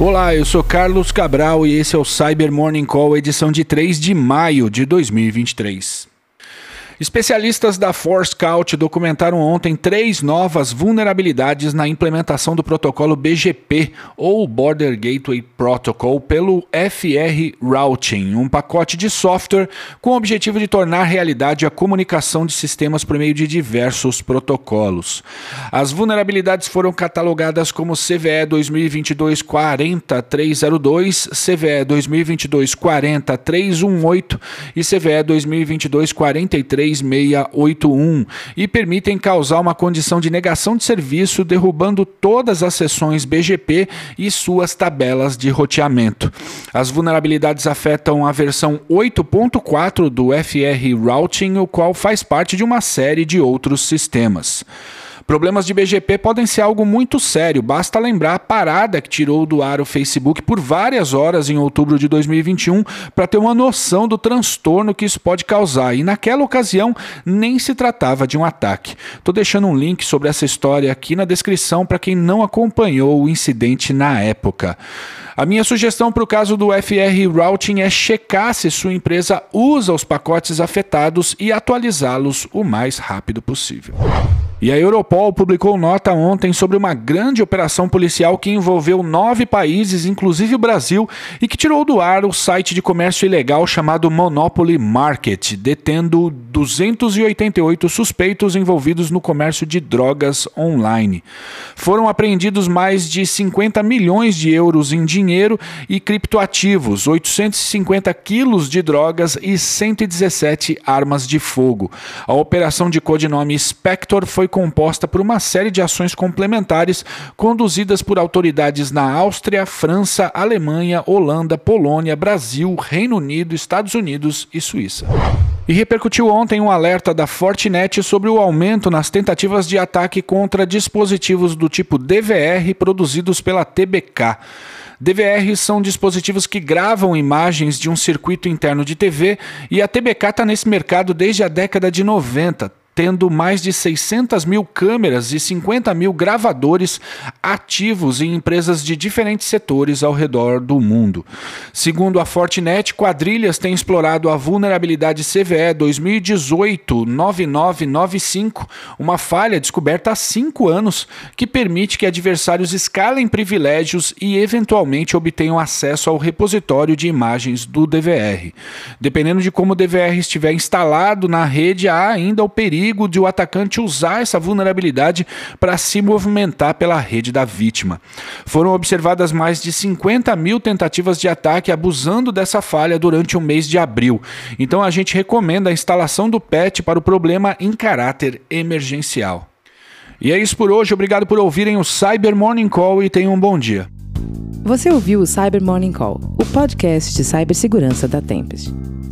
Olá, eu sou Carlos Cabral e esse é o Cyber Morning Call, edição de 3 de maio de 2023. Especialistas da Forescout documentaram ontem três novas vulnerabilidades na implementação do protocolo BGP, ou Border Gateway Protocol, pelo FR Routing, um pacote de software com o objetivo de tornar realidade a comunicação de sistemas por meio de diversos protocolos. As vulnerabilidades foram catalogadas como CVE 2022-40302, CVE 2022-40318 e CVE 2022-43 3681 e permitem causar uma condição de negação de serviço, derrubando todas as sessões BGP e suas tabelas de roteamento. As vulnerabilidades afetam a versão 8.4 do FR Routing, o qual faz parte de uma série de outros sistemas. Problemas de BGP podem ser algo muito sério, basta lembrar a parada que tirou do ar o Facebook por várias horas em outubro de 2021 para ter uma noção do transtorno que isso pode causar. E naquela ocasião nem se tratava de um ataque. Estou deixando um link sobre essa história aqui na descrição para quem não acompanhou o incidente na época. A minha sugestão para o caso do FR Routing é checar se sua empresa usa os pacotes afetados e atualizá-los o mais rápido possível. E a Europol publicou nota ontem sobre uma grande operação policial que envolveu nove países, inclusive o Brasil, e que tirou do ar o site de comércio ilegal chamado Monopoly Market, detendo 288 suspeitos envolvidos no comércio de drogas online. Foram apreendidos mais de 50 milhões de euros em dinheiro e criptoativos, 850 quilos de drogas e 117 armas de fogo. A operação de codinome Spector foi composta por uma série de ações complementares conduzidas por autoridades na Áustria, França, Alemanha, Holanda, Polônia, Brasil, Reino Unido, Estados Unidos e Suíça. E repercutiu ontem um alerta da Fortinet sobre o aumento nas tentativas de ataque contra dispositivos do tipo DVR produzidos pela TBK. DVRs são dispositivos que gravam imagens de um circuito interno de TV e a TBK está nesse mercado desde a década de 90, tendo mais de 600 mil câmeras e 50 mil gravadores ativos em empresas de diferentes setores ao redor do mundo. Segundo a Fortinet, quadrilhas têm explorado a vulnerabilidade CVE 2018-9995, uma falha descoberta há cinco anos que permite que adversários escalem privilégios e eventualmente obtenham acesso ao repositório de imagens do DVR. Dependendo de como o DVR estiver instalado na rede, há ainda o perigo perigo de o atacante usar essa vulnerabilidade para se movimentar pela rede da vítima. Foram observadas mais de 50 mil tentativas de ataque abusando dessa falha durante o mês de abril. Então a gente recomenda a instalação do PET para o problema em caráter emergencial. E é isso por hoje. Obrigado por ouvirem o Cyber Morning Call e tenham um bom dia. Você ouviu o Cyber Morning Call, o podcast de cibersegurança da Tempest.